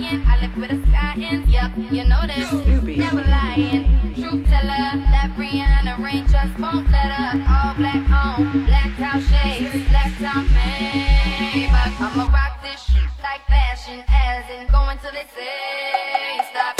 trying. I live with a sky in, yup, you know this. Never lying, truth teller. That Rihanna rain just won't let her. All black on, black out shades, black out Maybach. I'ma rock this shit like fashion, as in going till they say stop.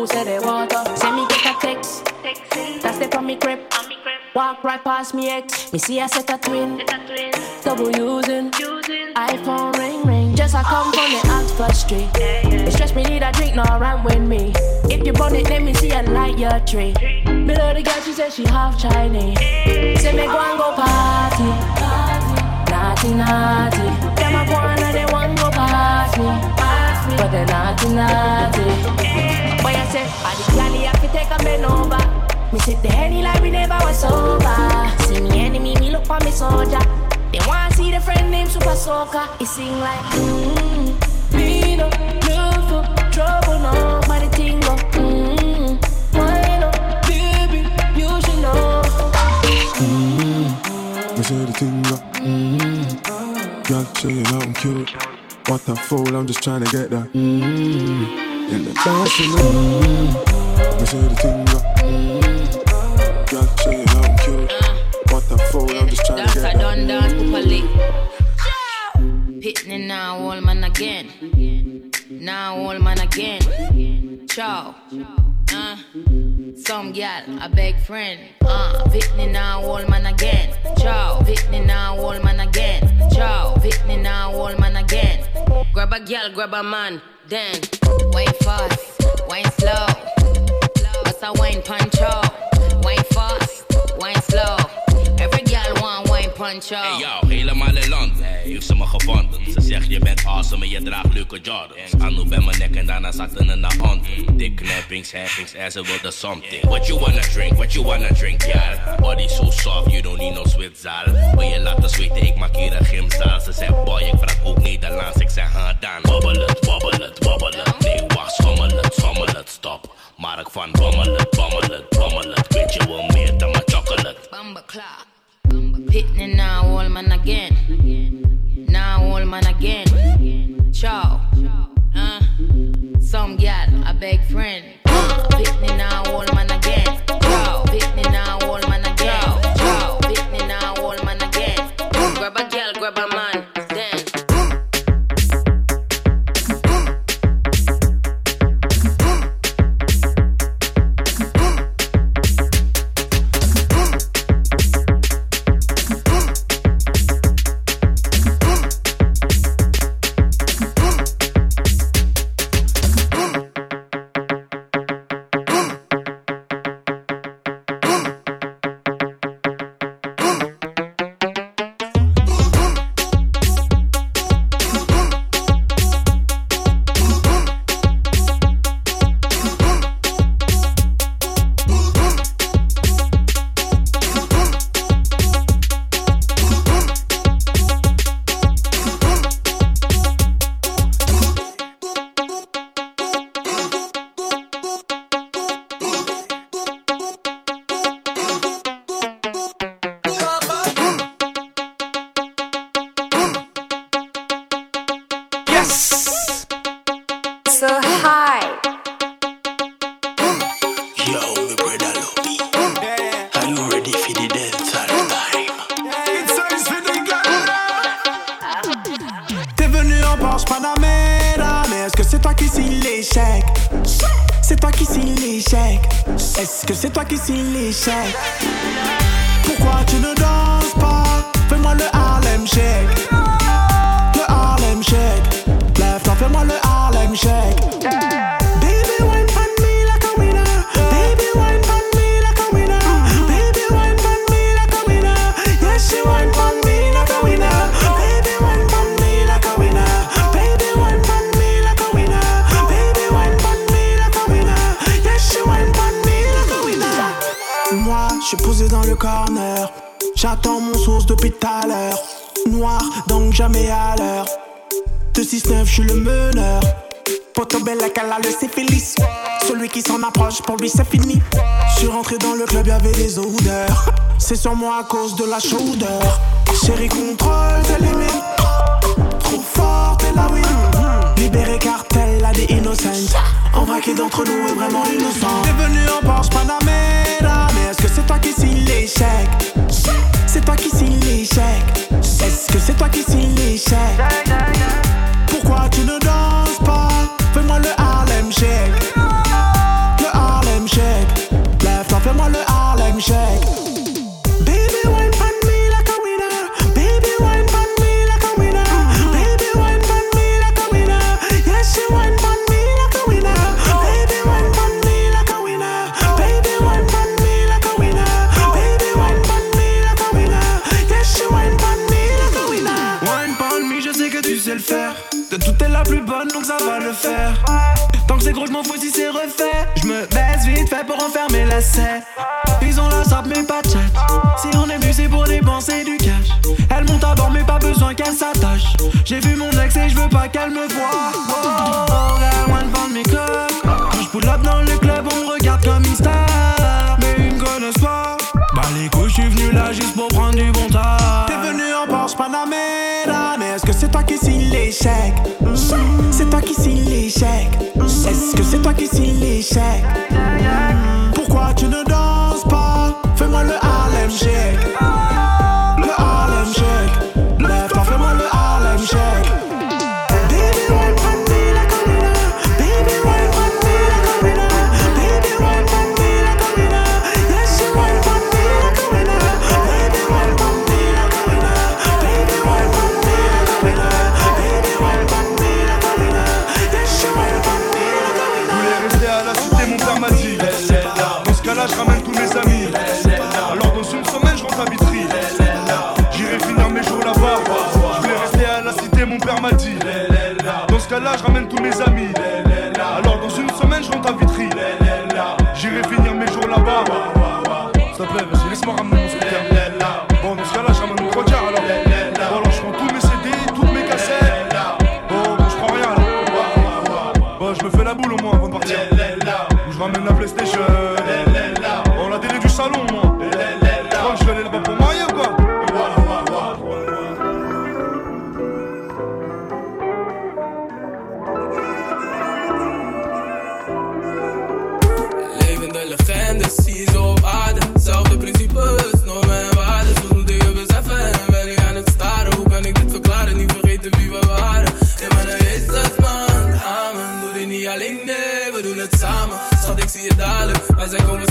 Quiero, bobu se de water. Send me get a text. That's the on me crib. Walk right past me ex. Me see a set a twin. Double using. iPhone ring ring. Just I come from the Oxford Street. It stress me need a drink, no run with me. If you want it, let me see a light your tree. Me love the girl, she said she half Chinese. Say me go and go party. Naughty, naughty. Them a go and they want go past me. But they naughty, naughty. Boy, I the galley have to take a man over. Me sip the henny like we never was sober. See me enemy, me look for me soldier. They want to see the friend named Super Soaker. It sing like, mmm, me no look for trouble, no, but the thing go, mmm, wine up, baby, you should know. Mmm, Me say the thing up. Mm-hmm. Girl, say you know I'm cute. What a fool, I'm just trying to get that. Mm-hmm. In the dance, you know. Me say the thing up. Girl, say you know I'm cute. What a fool, I'm just trying to Dance, get I that. done dance properly. Pitney now, old man again. Now, old man again. Ciao. Some gal, a beg friend. Uh, Whitney now, old man again. Ciao. Whitney now, old man again. Ciao. Whitney now, old man again. Grab a gal, grab a man. Then, wine fast, wine slow. Bust a wine punch out. Wine fast, wine slow. Punch out. Hey yo, helemaal in Londen heeft ze me gevonden. Ze zegt je bent awesome en je draagt leuke Jordans. Anu bij mijn nek en daarna zat ze naar hand. Dik knappings, heffings en ze wilde something. What you wanna drink, what you wanna drink, ja. Body so soft, you don't need no zwitzaal. Wil je laten zweten, ik maak hier een gymzaal. Ze zegt boy, ik vraag ook Nederlands, ik zeg ha dan. Wobbel het, wobbel het, wobbel het. Nee, wacht, schommel het, schommel het, stop. Mark van bommel het, bommel het, bommel het. Weet je wel meer dan mijn chocolate. Bumba clock. Pitney now, old man again. Now, old man again. Ciao. Uh, some gal, a big friend. Pitney now, old man again. Ciao. Pitney now, corner. J'attends mon source depuis tout à l'heure. Noir, donc jamais à l'heure. De 6-9, je suis le meneur. Poto belle la le syphilis. Celui qui s'en approche, pour lui c'est fini. Je suis rentré dans le club, y'avait des odeurs. C'est sur moi à cause de la chaudeur. Chérie, contrôle tes limites. Trop fort, t'es la win. Libéré cartel, là des innocents. En vrai, qui d'entre nous est vraiment innocent? T'es venu en Porsche Panamera. Mais est-ce que c'est toi qui signe l'échec? C'est toi qui signe l'échec. Est-ce que c'est toi qui signe l'échec? Pourquoi tu ne danses pas? Fais-moi le Harlem Shake. Le Harlem Shake. Lève-toi, fais-moi le Harlem Shake. Tant que c'est gros, je m'en fous si c'est refait. Je me baisse vite fait pour enfermer la scène. Ils ont la sorte, mais pas de chat. Si on est venu, c'est pour dépenser du cash. Elle monte à bord, mais pas besoin qu'elle s'attache. J'ai vu mon ex et je veux pas qu'elle me voie. Oh, regarde, loin de mes clubs. Quand je pull up dans le club, on me regarde comme une star. Mais ils me connaissent pas. Bah, les couilles, je suis venu là juste pour prendre du bon temps. T'es venu en Porsche Panamera. Mais est-ce que c'est toi qui signe l'échec? Qui hace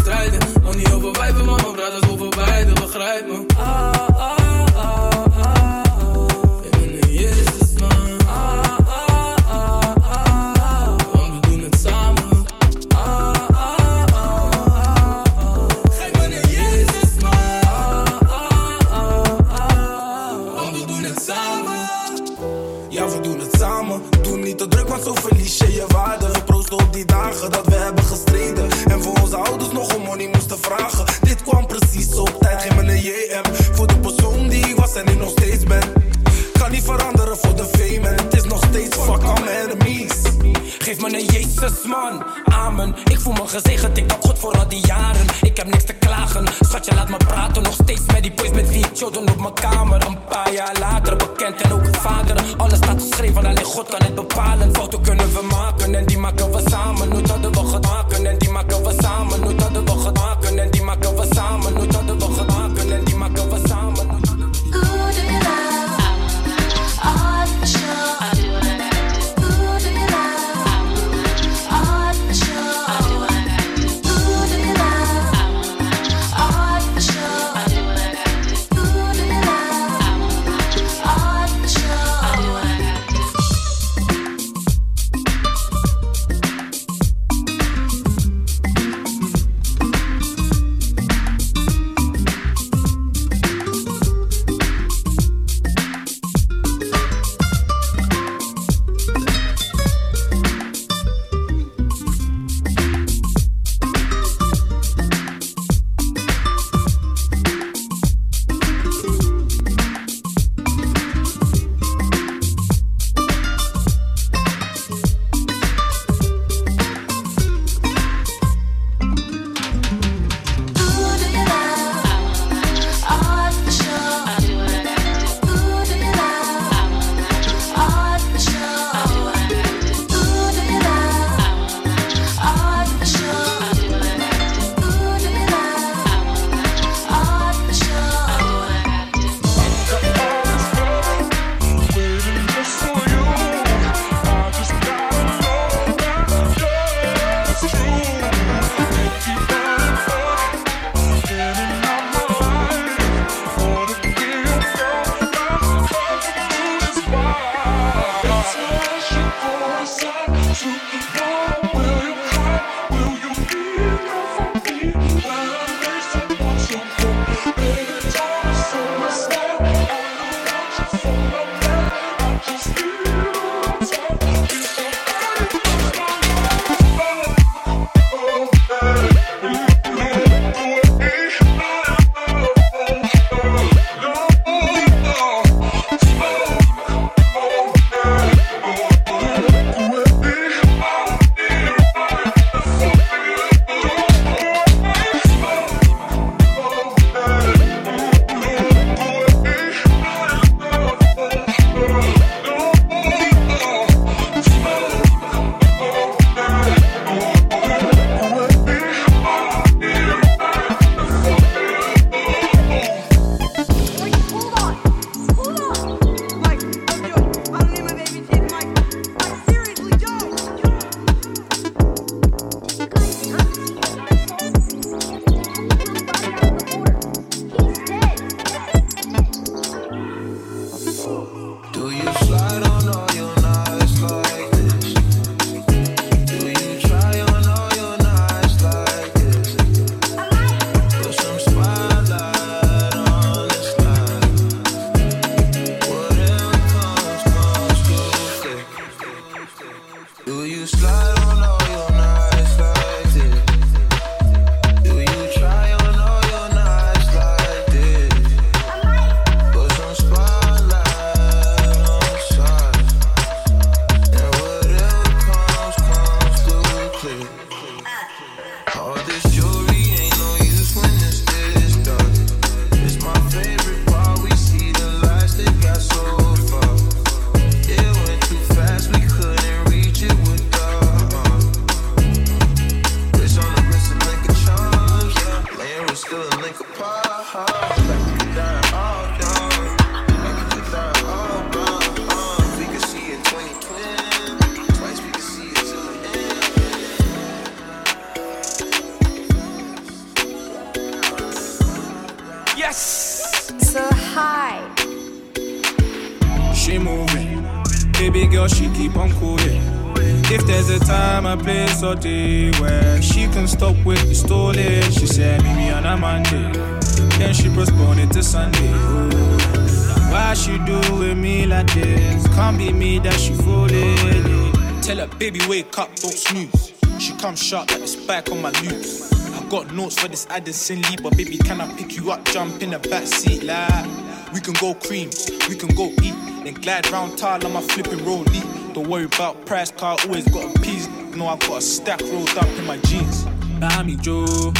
don't snooze. She come sharp like the spike on my loops. I got notes for this Addison Lee, but baby, can I pick you up? Jump in the back seat, like we can go cream, we can go eat, then glide round tall on my flipping rollie. Don't worry about price, car always got a piece. No, I got a stack rolled up in my jeans. Bami Joe,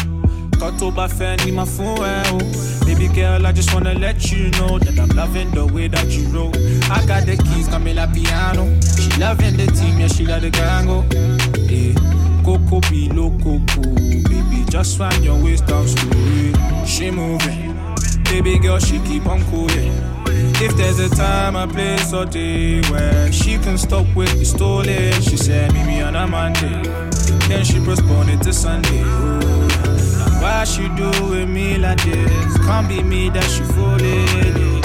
Got to buy in my phone. Eh, oh. Baby girl, I just wanna let you know that I'm loving the way that you roll. I got the keys, Camila piano. She loving the team, yeah, she got the gango. Oh. Hey, eh, Coco be loco, baby, just find your way down slow. She moving, baby girl, she keep on cooling. If there's a time, a place, or day where she can stop with the stolen, she said, Meet me on a Monday. Then she postpone it to Sunday. Ooh. Why she do with me like this? Can't be me that she fooling.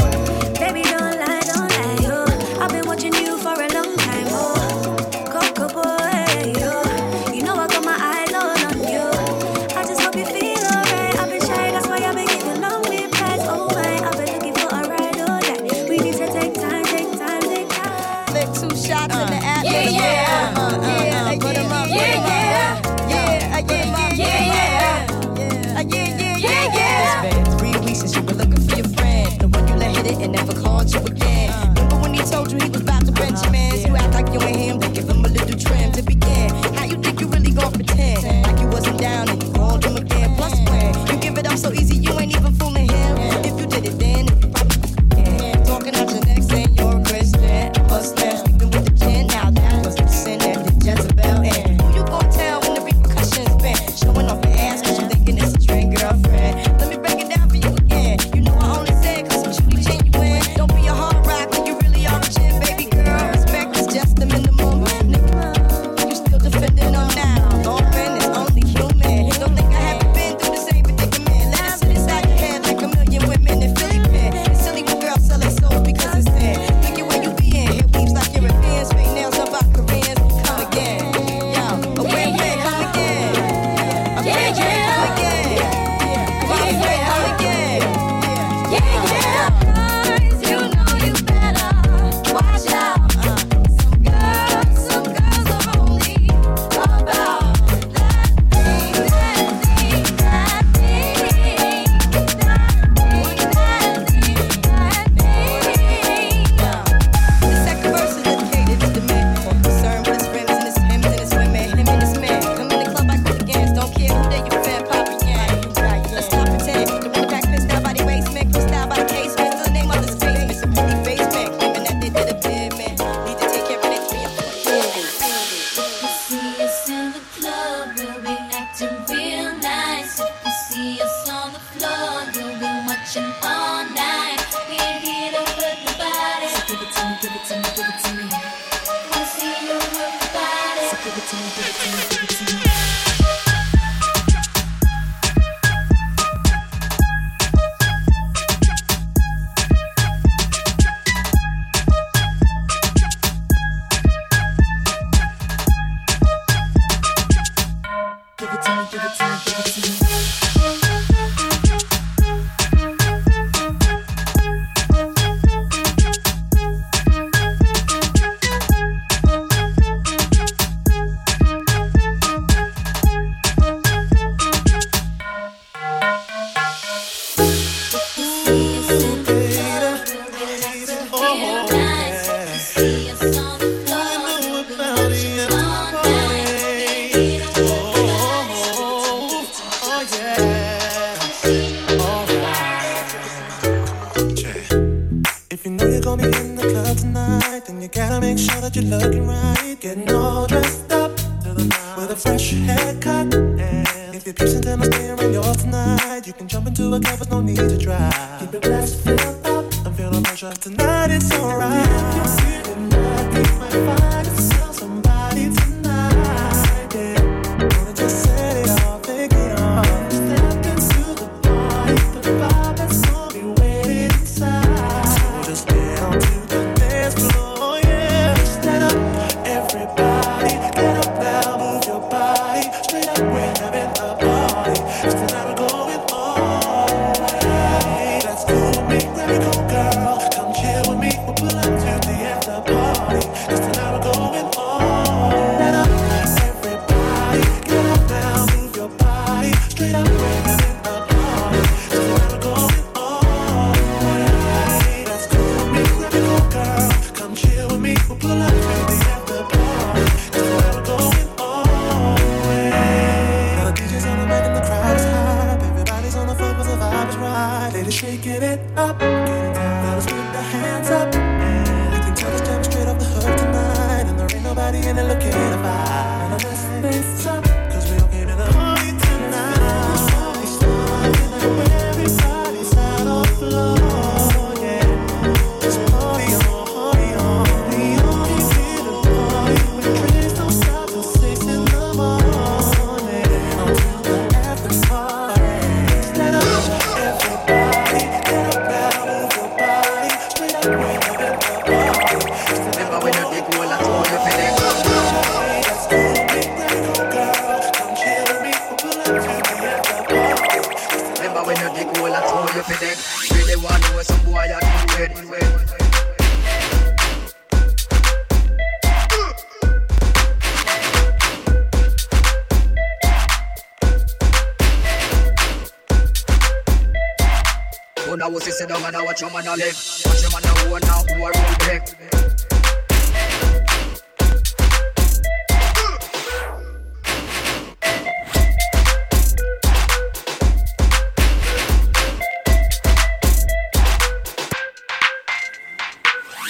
watch your man a live. Watch your man a own now, who a roll back.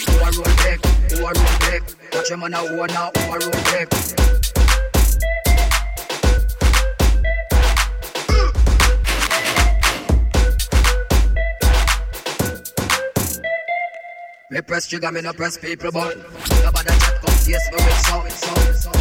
Who a roll back, who a roll back. Watch your man a own now, Sugar me no press people but Nobody chat come yes me with sound.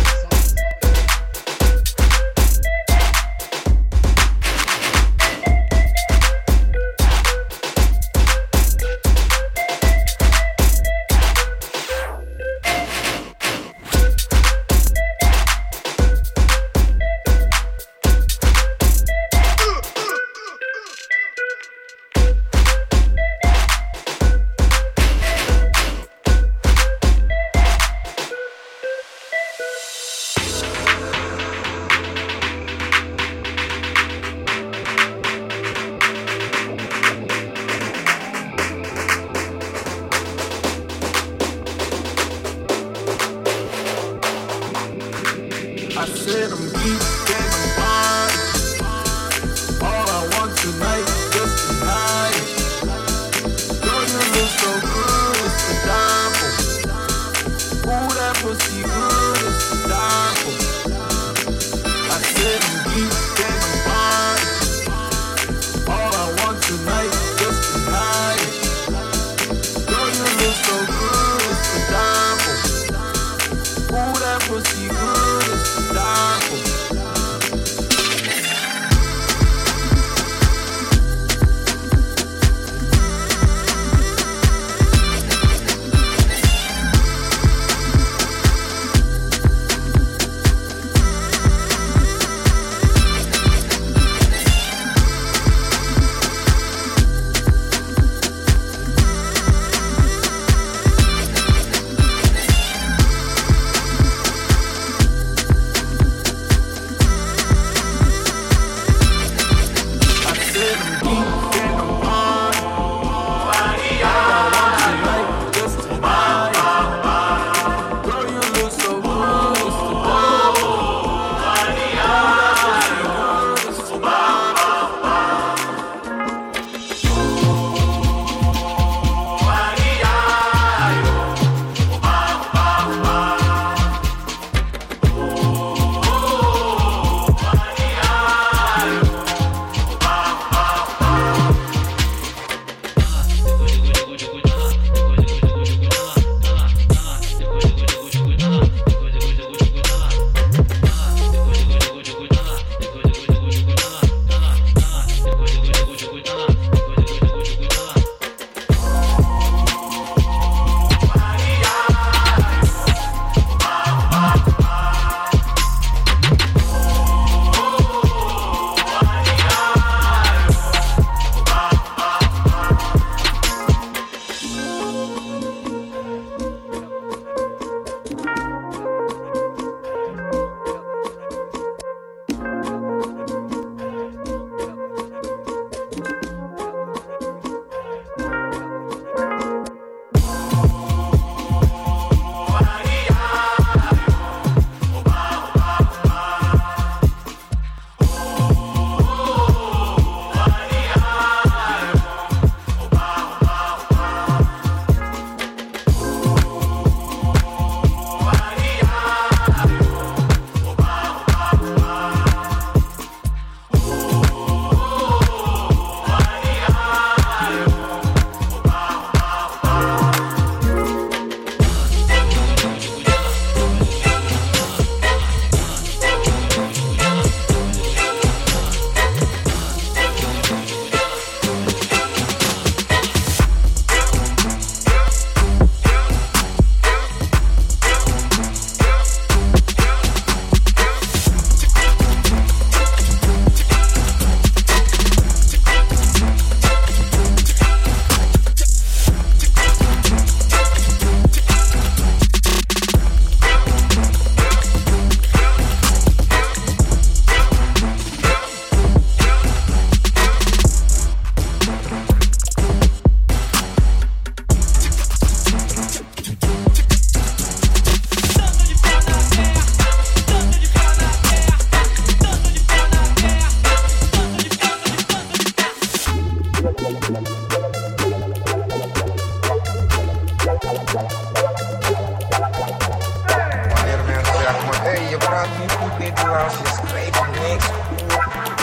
Ik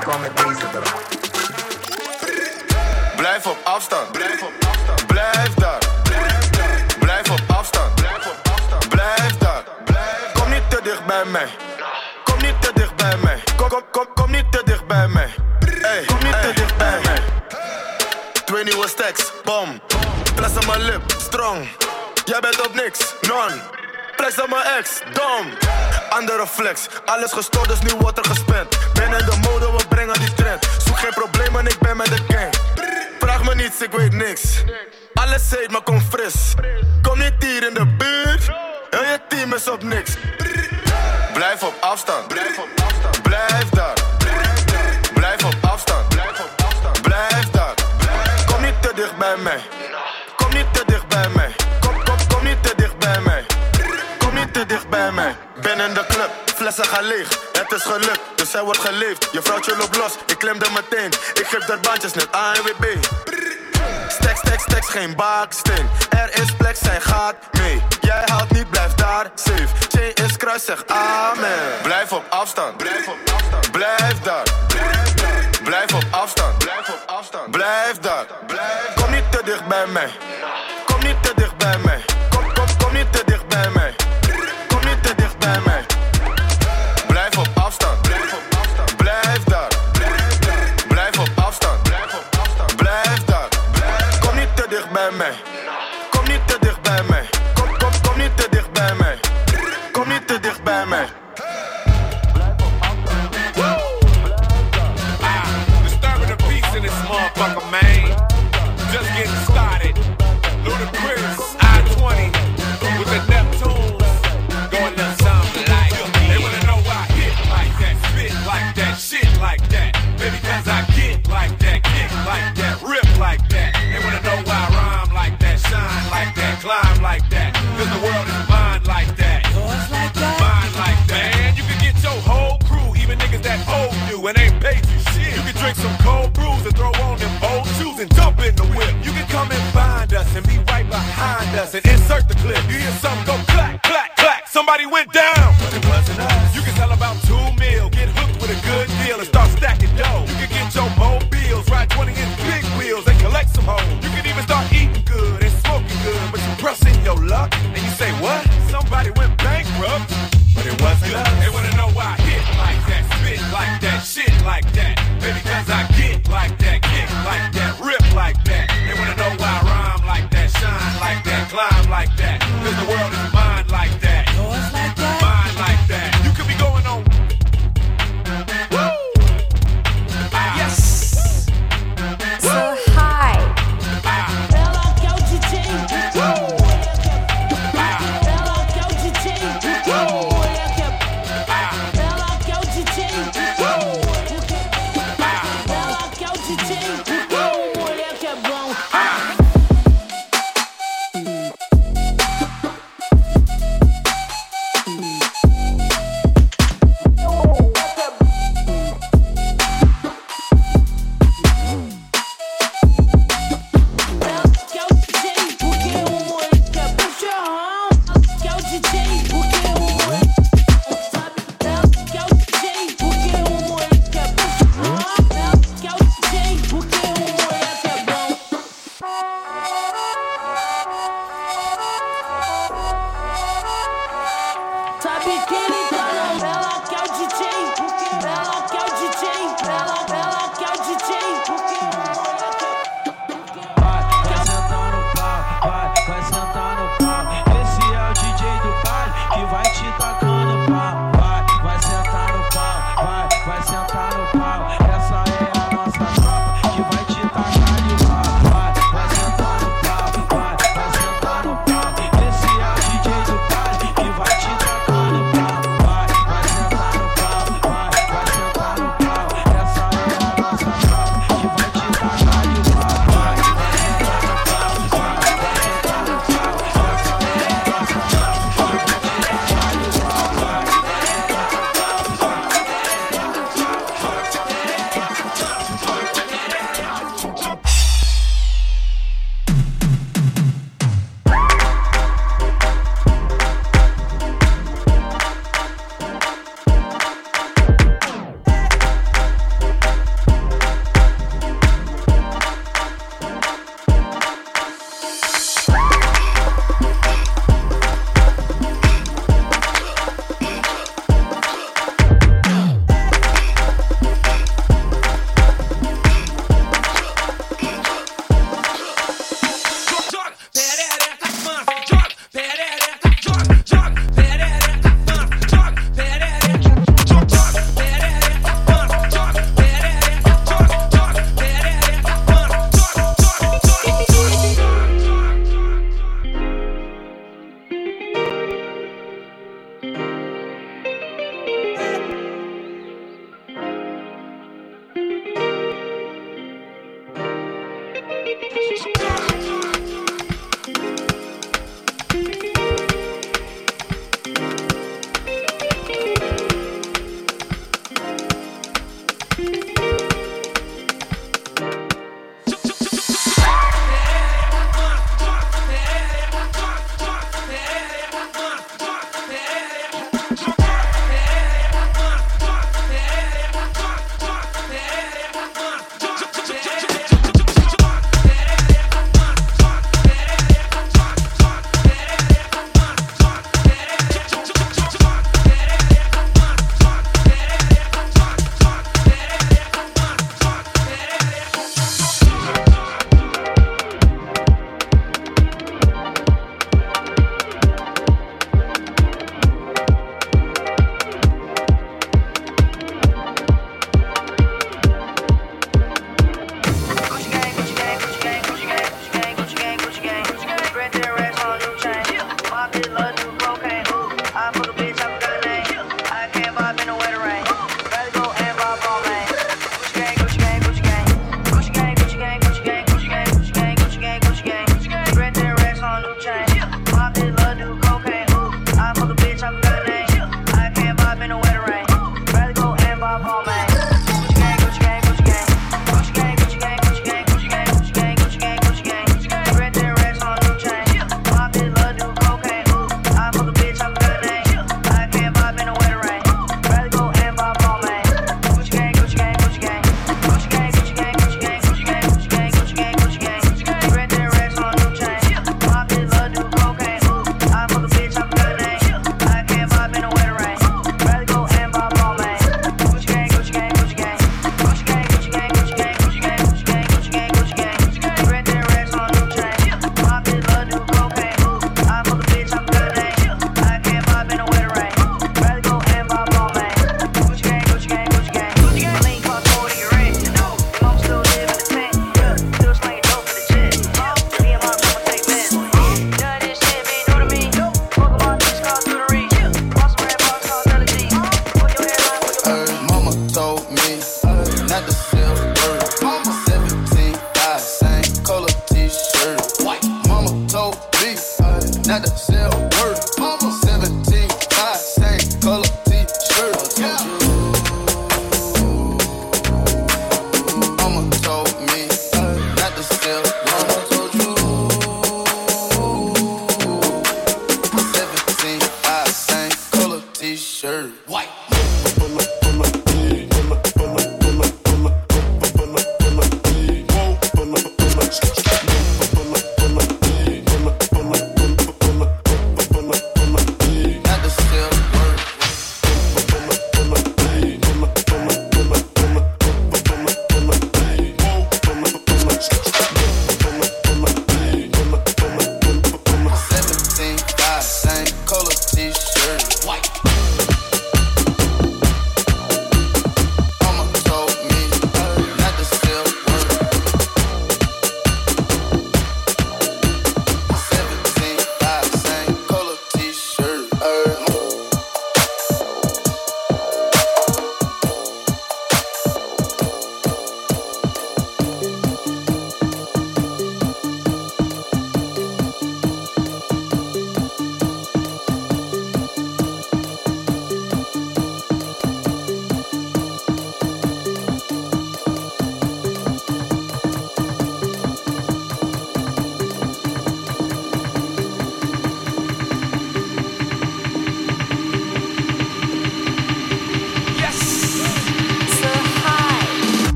kwam met deze. Blijf op afstand. Blijf op afstand. Blijf daar. Blijf daar. Blijf op afstand. Blijf op afstand. Blijf daar. Blijf. Kom niet te dicht bij mij. Kom niet te dicht bij mij. Kom, kom, kom, kom niet te dicht bij mij. Hey, kom niet te dicht bij mij. Twee nieuwe stacks, bom. Plas mijn lip, strong. Jij bent op niks, non. Flex aan mijn ex, dom. Andere flex, alles gestoord, dus nu wordt er gespend. Ben in de mode, we brengen die trend. Zoek geen problemen, ik ben met de gang. Vraag me niets, ik weet niks. Alles heet, maar kom fris. Kom niet hier in de buurt. Heel je team is op niks. Blijf op afstand. Blijf op afstand. Blijf daar. Blijf op afstand. Blijf op afstand. Blijf daar. Kom niet te dicht bij mij. Flessen gaan leeg. Het is gelukt, dus hij wordt geleefd. Je vrouwtje loopt los, ik klemde meteen. Ik geef er bandjes net ANWB. Stacks, stacks, stacks, geen baaksteen. Er is plek, zij gaat mee. Jij haalt niet, blijf daar safe. Chain is kruis, zeg amen. Blijf op afstand. Blijf op afstand. Blijf daar. Blijf op afstand. Blijf op afstand. Blijf daar. Kom niet te dicht bij mij. man. Clip. You hear something go clack, clack, clack. Somebody went down,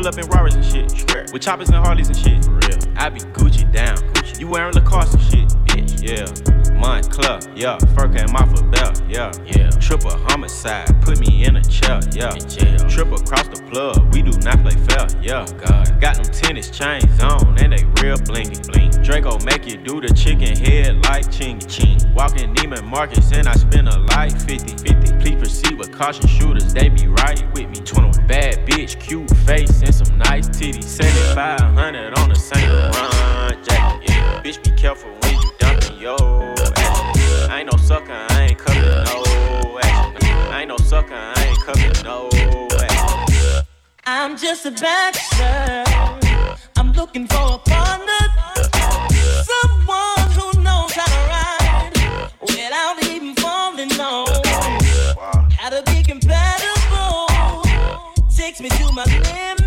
pull up in Rarers and shit. Swear. With choppers and Harleys and shit. For real. I be Gucci down. Gucci. You wearing Lacoste and shit, bitch. Yeah. Moncler, yeah. Fur came off a belt, yeah. Yeah. Triple homicide, put me in a chair, yeah. In jail. Triple cross the plug, we do not play fair, yeah. Oh, God. Got them tennis chains on, and they real blingy, bling. Draco make you do the chicken head like Chingy, ching. Walking Neiman Marcus, and I spend a like 50, 50. Please proceed with caution shooters, they be right with me. 21 bad bitch, cute face, and some nice titties. 7500 on the Saint Laurent jacket, yeah. Bitch, be careful when you dumping yo. Action. I ain't no sucker, I ain't coming no action. I ain't no sucker, I ain't coming no action. I'm just a bachelor. I'm looking for a partner. Someone who knows how to ride without even falling on. Gotta be compatible. Takes me to my limits.